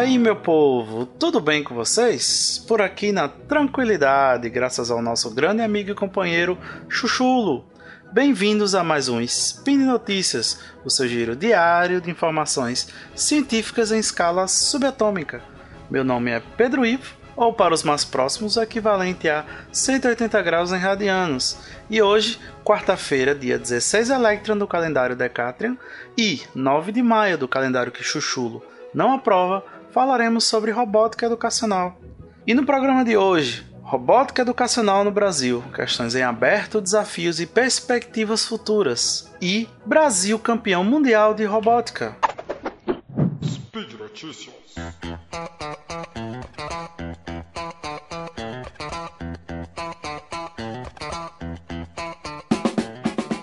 aí, meu povo, tudo bem com vocês? Por aqui na tranquilidade, graças ao nosso grande amigo e companheiro Chuchulo. Bem-vindos a mais um Spin Notícias, o seu giro diário de informações científicas em escala subatômica. Meu nome é Pedro Ivo, ou para os mais próximos, equivalente a 180 graus em radianos. E hoje, quarta-feira, dia 16 Electron do calendário Decatrian e 9 de maio do calendário que Chuchulo não aprova, falaremos sobre robótica educacional. E no programa de hoje, robótica educacional no Brasil, questões em aberto, desafios e perspectivas futuras. E Brasil campeão mundial de robótica. Speed Notícias.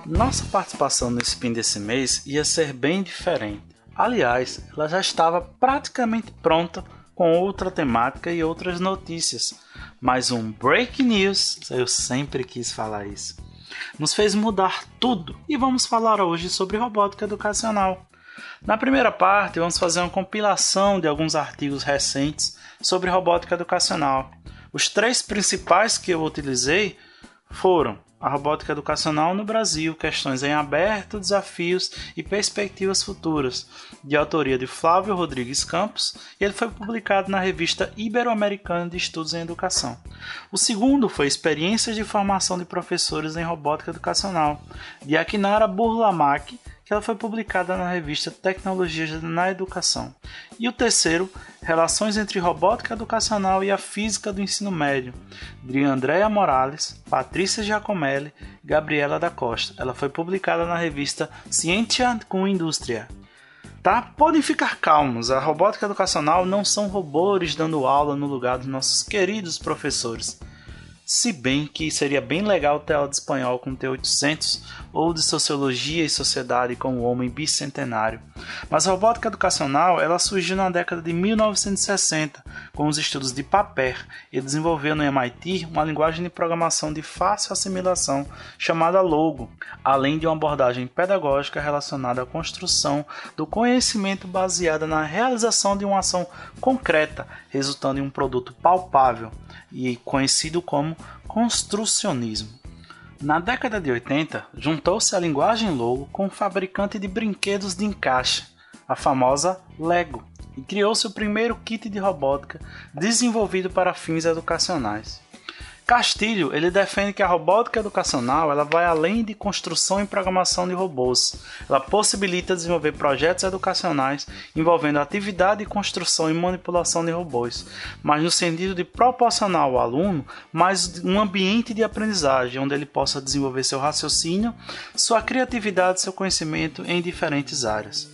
Nossa participação no Spin desse mês ia ser bem diferente. Aliás, ela já estava praticamente pronta com outra temática e outras notícias. Mas um break news, eu sempre quis falar isso, nos fez mudar tudo e vamos falar hoje sobre robótica educacional. Na primeira parte, vamos fazer uma compilação de alguns artigos recentes sobre robótica educacional. Os três principais que eu utilizei foram a robótica educacional no Brasil, questões em aberto, desafios e perspectivas futuras, de autoria de Flávio Rodrigues Campos, e ele foi publicado na revista Ibero-Americana de Estudos em Educação. O segundo foi Experiências de Formação de Professores em Robótica Educacional, de Akinara Burlamac, que ela foi publicada na revista Tecnologias na Educação. E o terceiro, Relações entre Robótica Educacional e a Física do Ensino Médio, de Andréa Morales, Patrícia Giacomelli e Gabriela da Costa. Ela foi publicada na revista Ciência com Indústria. Tá? Podem ficar calmos, a robótica educacional não são robôs dando aula no lugar dos nossos queridos professores. Se bem que seria bem legal ter aula de espanhol com T800 ou de sociologia e sociedade com o homem bicentenário. Mas a robótica educacional ela surgiu na década de 1960 com os estudos de Paper e desenvolveu no MIT uma linguagem de programação de fácil assimilação chamada Logo, além de uma abordagem pedagógica relacionada à construção do conhecimento baseada na realização de uma ação concreta, resultando em um produto palpável e conhecido como construcionismo. Na década de 80, juntou-se a linguagem Logo com o fabricante de brinquedos de encaixe, a famosa Lego, e criou-se o primeiro kit de robótica desenvolvido para fins educacionais. Castilho ele defende que a robótica educacional ela vai além de construção e programação de robôs. Ela possibilita desenvolver projetos educacionais envolvendo atividade, construção e manipulação de robôs, mas no sentido de proporcionar ao aluno mais um ambiente de aprendizagem onde ele possa desenvolver seu raciocínio, sua criatividade e seu conhecimento em diferentes áreas.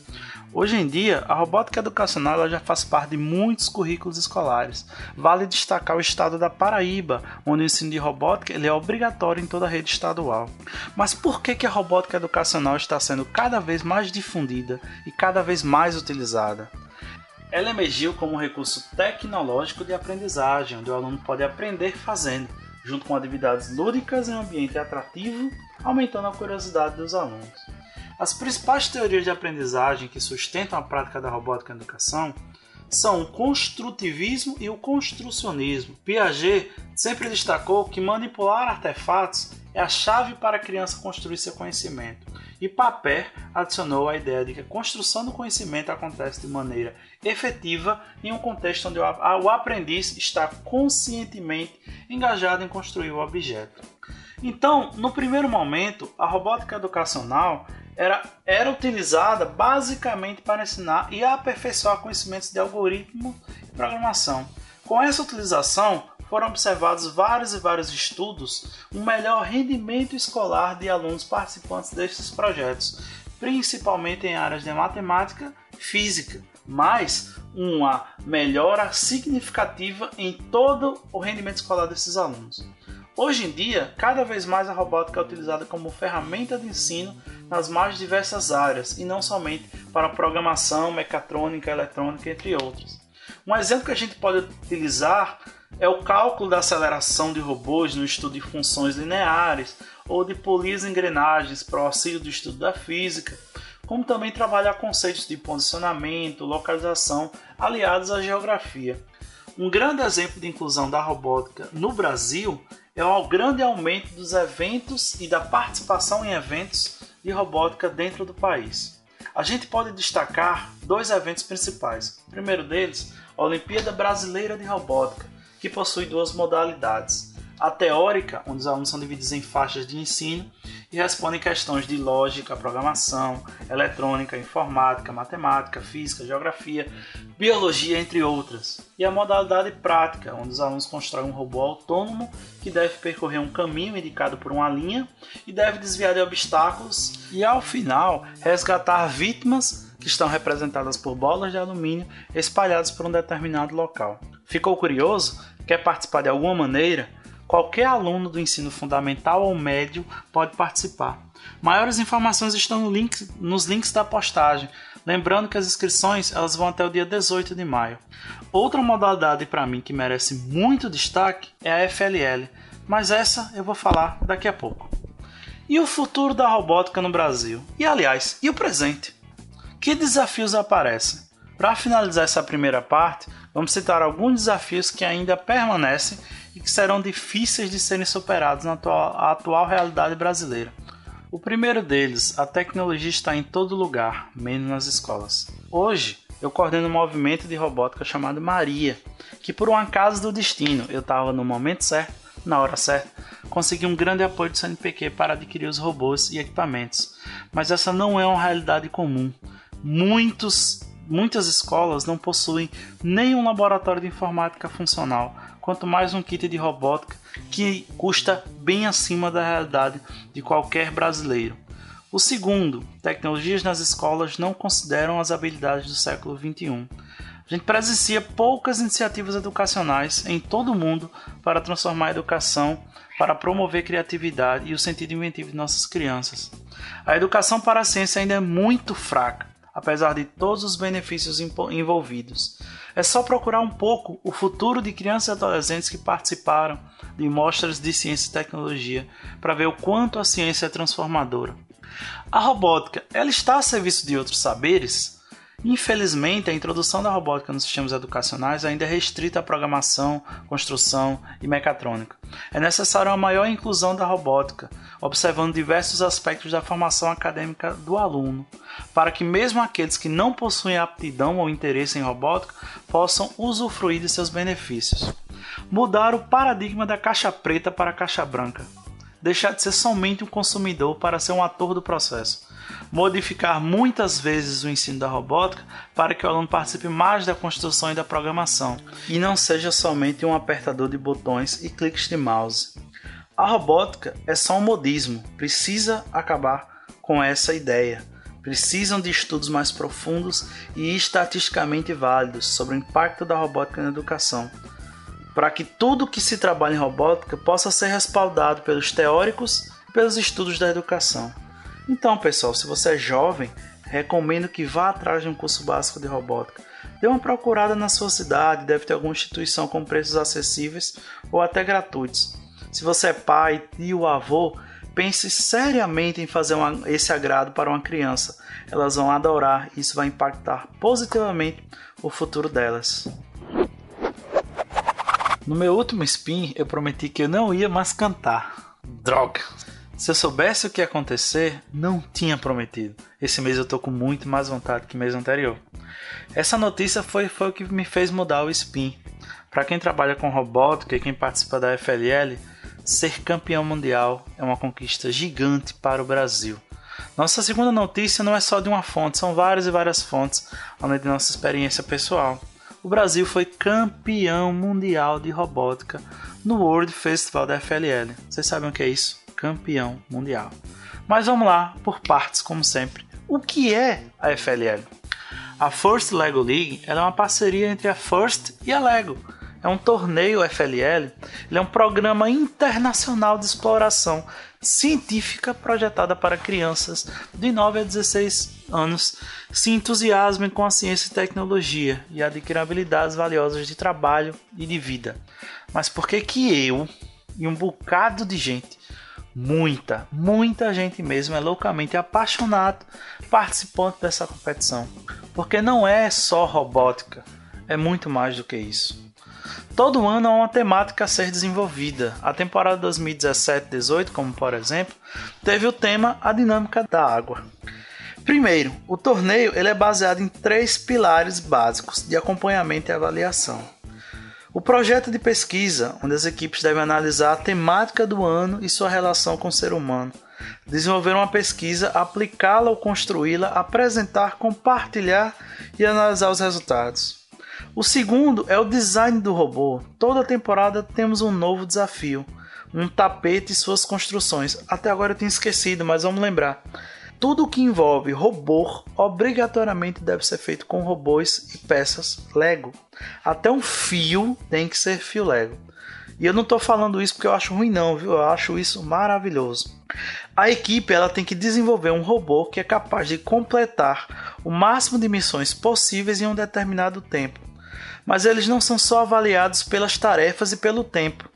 Hoje em dia, a robótica educacional já faz parte de muitos currículos escolares. Vale destacar o estado da Paraíba, onde o ensino de robótica ele é obrigatório em toda a rede estadual. Mas por que, que a robótica educacional está sendo cada vez mais difundida e cada vez mais utilizada? Ela emergiu como um recurso tecnológico de aprendizagem, onde o aluno pode aprender fazendo, junto com atividades lúdicas em um ambiente atrativo, aumentando a curiosidade dos alunos. As principais teorias de aprendizagem que sustentam a prática da robótica na educação são o construtivismo e o construcionismo. Piaget sempre destacou que manipular artefatos é a chave para a criança construir seu conhecimento. E Paper adicionou a ideia de que a construção do conhecimento acontece de maneira efetiva em um contexto onde o aprendiz está conscientemente engajado em construir o objeto. Então, no primeiro momento, a robótica educacional era, era utilizada basicamente para ensinar e aperfeiçoar conhecimentos de algoritmo e programação. Com essa utilização, foram observados vários e vários estudos um melhor rendimento escolar de alunos participantes destes projetos, principalmente em áreas de matemática e física, mas uma melhora significativa em todo o rendimento escolar desses alunos. Hoje em dia, cada vez mais a robótica é utilizada como ferramenta de ensino nas mais diversas áreas e não somente para programação, mecatrônica, eletrônica, entre outros. Um exemplo que a gente pode utilizar é o cálculo da aceleração de robôs no estudo de funções lineares ou de polir engrenagens para o auxílio do estudo da física. como também trabalhar conceitos de posicionamento, localização, aliados à geografia. Um grande exemplo de inclusão da robótica no Brasil é o grande aumento dos eventos e da participação em eventos de robótica dentro do país. A gente pode destacar dois eventos principais. O primeiro deles, a Olimpíada Brasileira de Robótica, que possui duas modalidades a teórica, onde os alunos são divididos em faixas de ensino e respondem questões de lógica, programação, eletrônica, informática, matemática, física, geografia, biologia, entre outras. E a modalidade prática, onde os alunos constroem um robô autônomo que deve percorrer um caminho indicado por uma linha e deve desviar de obstáculos e, ao final, resgatar vítimas que estão representadas por bolas de alumínio espalhadas por um determinado local. Ficou curioso? Quer participar de alguma maneira? Qualquer aluno do ensino fundamental ou médio pode participar. Maiores informações estão no link, nos links da postagem. Lembrando que as inscrições elas vão até o dia 18 de maio. Outra modalidade para mim que merece muito destaque é a FLL, mas essa eu vou falar daqui a pouco. E o futuro da robótica no Brasil? E aliás, e o presente? Que desafios aparecem? Para finalizar essa primeira parte, vamos citar alguns desafios que ainda permanecem e que serão difíceis de serem superados na atual, atual realidade brasileira. O primeiro deles, a tecnologia está em todo lugar, menos nas escolas. Hoje, eu coordeno um movimento de robótica chamado Maria, que por um acaso do destino, eu estava no momento certo, na hora certa, consegui um grande apoio do CNPq para adquirir os robôs e equipamentos. Mas essa não é uma realidade comum. Muitos, muitas escolas não possuem nenhum laboratório de informática funcional, quanto mais um kit de robótica que custa bem acima da realidade de qualquer brasileiro. O segundo, tecnologias nas escolas não consideram as habilidades do século XXI. A gente presencia poucas iniciativas educacionais em todo o mundo para transformar a educação, para promover a criatividade e o sentido inventivo de nossas crianças. A educação para a ciência ainda é muito fraca apesar de todos os benefícios envolvidos. É só procurar um pouco o futuro de crianças e adolescentes que participaram de mostras de ciência e tecnologia para ver o quanto a ciência é transformadora. A robótica, ela está a serviço de outros saberes? Infelizmente, a introdução da robótica nos sistemas educacionais ainda é restrita à programação, construção e mecatrônica. É necessária uma maior inclusão da robótica, observando diversos aspectos da formação acadêmica do aluno, para que mesmo aqueles que não possuem aptidão ou interesse em robótica possam usufruir de seus benefícios. Mudar o paradigma da caixa preta para a caixa branca. Deixar de ser somente um consumidor para ser um ator do processo modificar muitas vezes o ensino da robótica para que o aluno participe mais da construção e da programação e não seja somente um apertador de botões e cliques de mouse. A robótica é só um modismo, precisa acabar com essa ideia. Precisam de estudos mais profundos e estatisticamente válidos sobre o impacto da robótica na educação, para que tudo que se trabalha em robótica possa ser respaldado pelos teóricos e pelos estudos da educação. Então, pessoal, se você é jovem, recomendo que vá atrás de um curso básico de robótica. Dê uma procurada na sua cidade, deve ter alguma instituição com preços acessíveis ou até gratuitos. Se você é pai, tio, avô, pense seriamente em fazer uma, esse agrado para uma criança. Elas vão adorar e isso vai impactar positivamente o futuro delas. No meu último spin, eu prometi que eu não ia mais cantar. Droga! Se eu soubesse o que ia acontecer, não tinha prometido. Esse mês eu tô com muito mais vontade que mês anterior. Essa notícia foi, foi o que me fez mudar o spin. Para quem trabalha com robótica e quem participa da FLL, ser campeão mundial é uma conquista gigante para o Brasil. Nossa segunda notícia não é só de uma fonte, são várias e várias fontes, além de nossa experiência pessoal. O Brasil foi campeão mundial de robótica no World Festival da FLL. Vocês sabem o que é isso? Campeão mundial. Mas vamos lá, por partes, como sempre. O que é a FLL? A First Lego League é uma parceria entre a First e a Lego. É um torneio FLL, ele é um programa internacional de exploração científica projetada para crianças de 9 a 16 anos se entusiasmem com a ciência e tecnologia e adquiram habilidades valiosas de trabalho e de vida. Mas por que que eu e um bocado de gente Muita, muita gente mesmo é loucamente apaixonado participante dessa competição. Porque não é só robótica, é muito mais do que isso. Todo ano há uma temática a ser desenvolvida. A temporada 2017-18, como por exemplo, teve o tema A Dinâmica da Água. Primeiro, o torneio ele é baseado em três pilares básicos de acompanhamento e avaliação. O projeto de pesquisa, onde as equipes devem analisar a temática do ano e sua relação com o ser humano, desenvolver uma pesquisa, aplicá-la ou construí-la, apresentar, compartilhar e analisar os resultados. O segundo é o design do robô. Toda temporada temos um novo desafio, um tapete e suas construções. Até agora eu tinha esquecido, mas vamos lembrar. Tudo que envolve robô obrigatoriamente deve ser feito com robôs e peças Lego. Até um fio tem que ser fio Lego. E eu não estou falando isso porque eu acho ruim não, viu? Eu acho isso maravilhoso. A equipe ela tem que desenvolver um robô que é capaz de completar o máximo de missões possíveis em um determinado tempo. Mas eles não são só avaliados pelas tarefas e pelo tempo.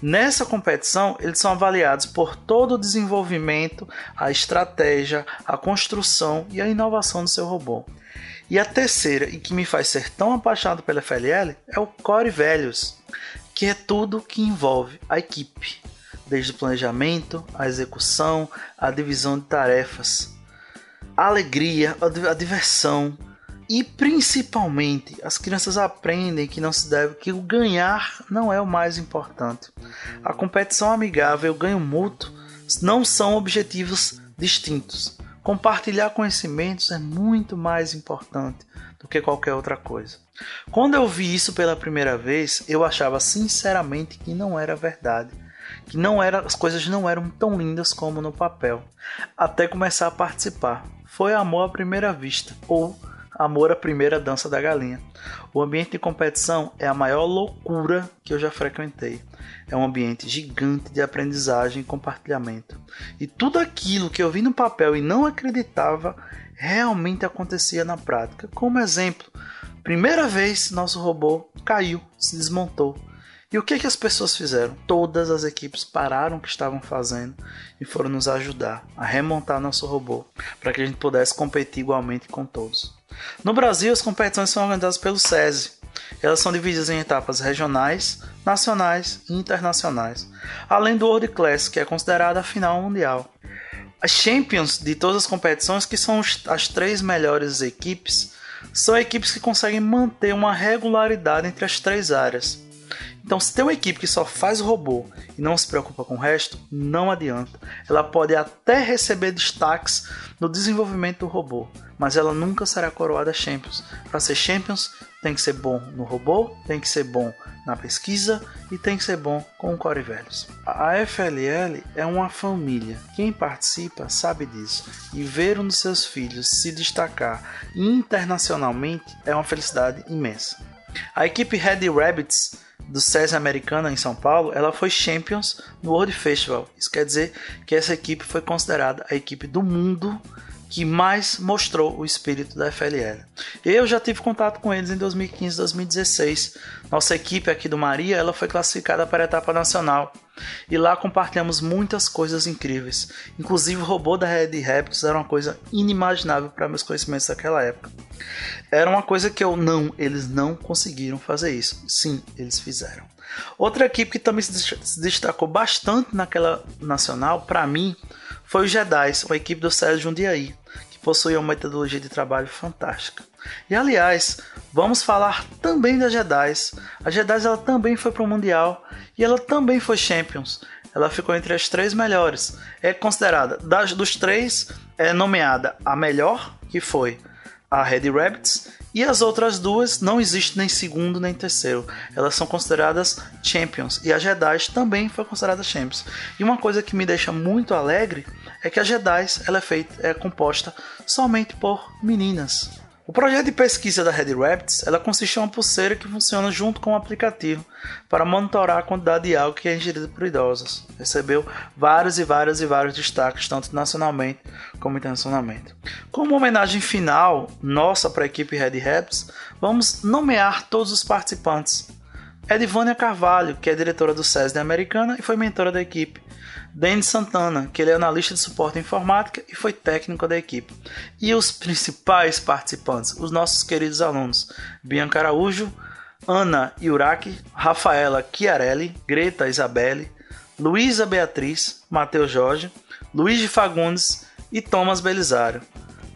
Nessa competição, eles são avaliados por todo o desenvolvimento, a estratégia, a construção e a inovação do seu robô. E a terceira, e que me faz ser tão apaixonado pela FLL, é o Core Values, que é tudo que envolve a equipe, desde o planejamento, a execução, a divisão de tarefas, a alegria, a diversão, e principalmente, as crianças aprendem que não se deve que o ganhar não é o mais importante. A competição amigável e o ganho mútuo não são objetivos distintos. Compartilhar conhecimentos é muito mais importante do que qualquer outra coisa. Quando eu vi isso pela primeira vez, eu achava sinceramente que não era verdade, que não era, as coisas não eram tão lindas como no papel, até começar a participar. Foi amor à primeira vista, ou Amor à primeira dança da galinha. O ambiente de competição é a maior loucura que eu já frequentei. É um ambiente gigante de aprendizagem e compartilhamento. E tudo aquilo que eu vi no papel e não acreditava realmente acontecia na prática. Como exemplo, primeira vez nosso robô caiu, se desmontou. E o que, que as pessoas fizeram? Todas as equipes pararam o que estavam fazendo e foram nos ajudar a remontar nosso robô para que a gente pudesse competir igualmente com todos. No Brasil, as competições são organizadas pelo SESI. Elas são divididas em etapas regionais, nacionais e internacionais, além do World Class, que é considerada a final mundial. As Champions de todas as competições, que são as três melhores equipes, são equipes que conseguem manter uma regularidade entre as três áreas. Então, se tem uma equipe que só faz robô e não se preocupa com o resto, não adianta. Ela pode até receber destaques no desenvolvimento do robô, mas ela nunca será coroada Champions. Para ser Champions, tem que ser bom no robô, tem que ser bom na pesquisa e tem que ser bom com o core velhos. A FLL é uma família. Quem participa sabe disso. E ver um dos seus filhos se destacar internacionalmente é uma felicidade imensa. A equipe Red Rabbits do SESI Americana em São Paulo, ela foi Champions no World Festival. Isso quer dizer que essa equipe foi considerada a equipe do mundo que mais mostrou o espírito da FLL. Eu já tive contato com eles em 2015, 2016. Nossa equipe aqui do Maria, ela foi classificada para a etapa nacional. E lá compartilhamos muitas coisas incríveis. Inclusive o robô da Red Rapids era uma coisa inimaginável para meus conhecimentos daquela época. Era uma coisa que eu não, eles não conseguiram fazer isso. Sim, eles fizeram. Outra equipe que também se destacou bastante naquela nacional, para mim, foi o Jedi, uma equipe do Sérgio Jundiaí, que possui uma metodologia de trabalho fantástica. E aliás, vamos falar também da Jedi. A Jedi ela também foi para o Mundial e ela também foi Champions. Ela ficou entre as três melhores. É considerada, das, dos três, é nomeada a melhor, que foi a Red Rabbits, e as outras duas não existe nem segundo nem terceiro. Elas são consideradas Champions. E a Jedi também foi considerada Champions. E uma coisa que me deixa muito alegre é que a Jedi ela é feita, é composta somente por meninas. O projeto de pesquisa da Red Rapids ela consiste em uma pulseira que funciona junto com um aplicativo para monitorar a quantidade de álcool que é ingerida por idosos. Recebeu vários e vários e vários destaques, tanto nacionalmente como internacionalmente. Como homenagem final nossa para a equipe Red Rapids, vamos nomear todos os participantes Edivânia Carvalho, que é diretora do SESI Americana e foi mentora da equipe. Denis Santana, que ele é analista de suporte informática e foi técnico da equipe. E os principais participantes, os nossos queridos alunos, Bianca Araújo, Ana Iuraki, Rafaela Chiarelli, Greta Isabelle, Luísa Beatriz, Matheus Jorge, Luiz de Fagundes e Thomas Belisário.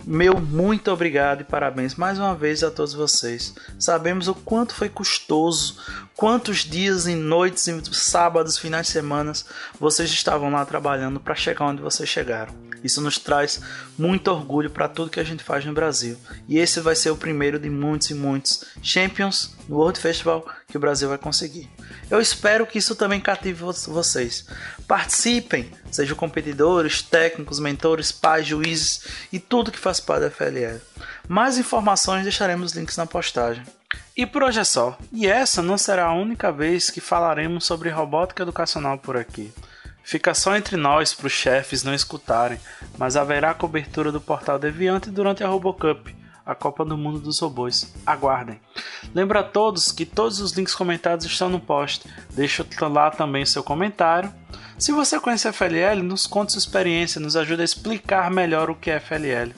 Meu muito obrigado e parabéns mais uma vez a todos vocês. Sabemos o quanto foi custoso, quantos dias e noites, sábados, finais de semana vocês estavam lá trabalhando para chegar onde vocês chegaram. Isso nos traz muito orgulho para tudo que a gente faz no Brasil. E esse vai ser o primeiro de muitos e muitos Champions no World Festival que o Brasil vai conseguir. Eu espero que isso também cative vocês. Participem, sejam competidores, técnicos, mentores, pais, juízes e tudo que faz parte da FLL. Mais informações deixaremos links na postagem. E por hoje é só. E essa não será a única vez que falaremos sobre robótica educacional por aqui. Fica só entre nós para os chefes não escutarem, mas haverá cobertura do portal Deviante durante a RoboCup, a Copa do Mundo dos Robôs. Aguardem. Lembra a todos que todos os links comentados estão no post. Deixa lá também seu comentário. Se você conhece a FLL, nos conte sua experiência, nos ajude a explicar melhor o que é FLL.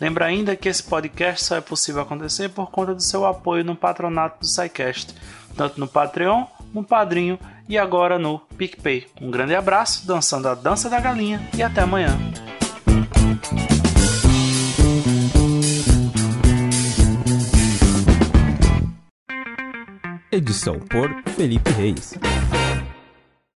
Lembra ainda que esse podcast só é possível acontecer por conta do seu apoio no patronato do SciCast, tanto no Patreon, no Padrinho e agora no PicPay. Um grande abraço, dançando a dança da galinha e até amanhã. Edição por Felipe Reis.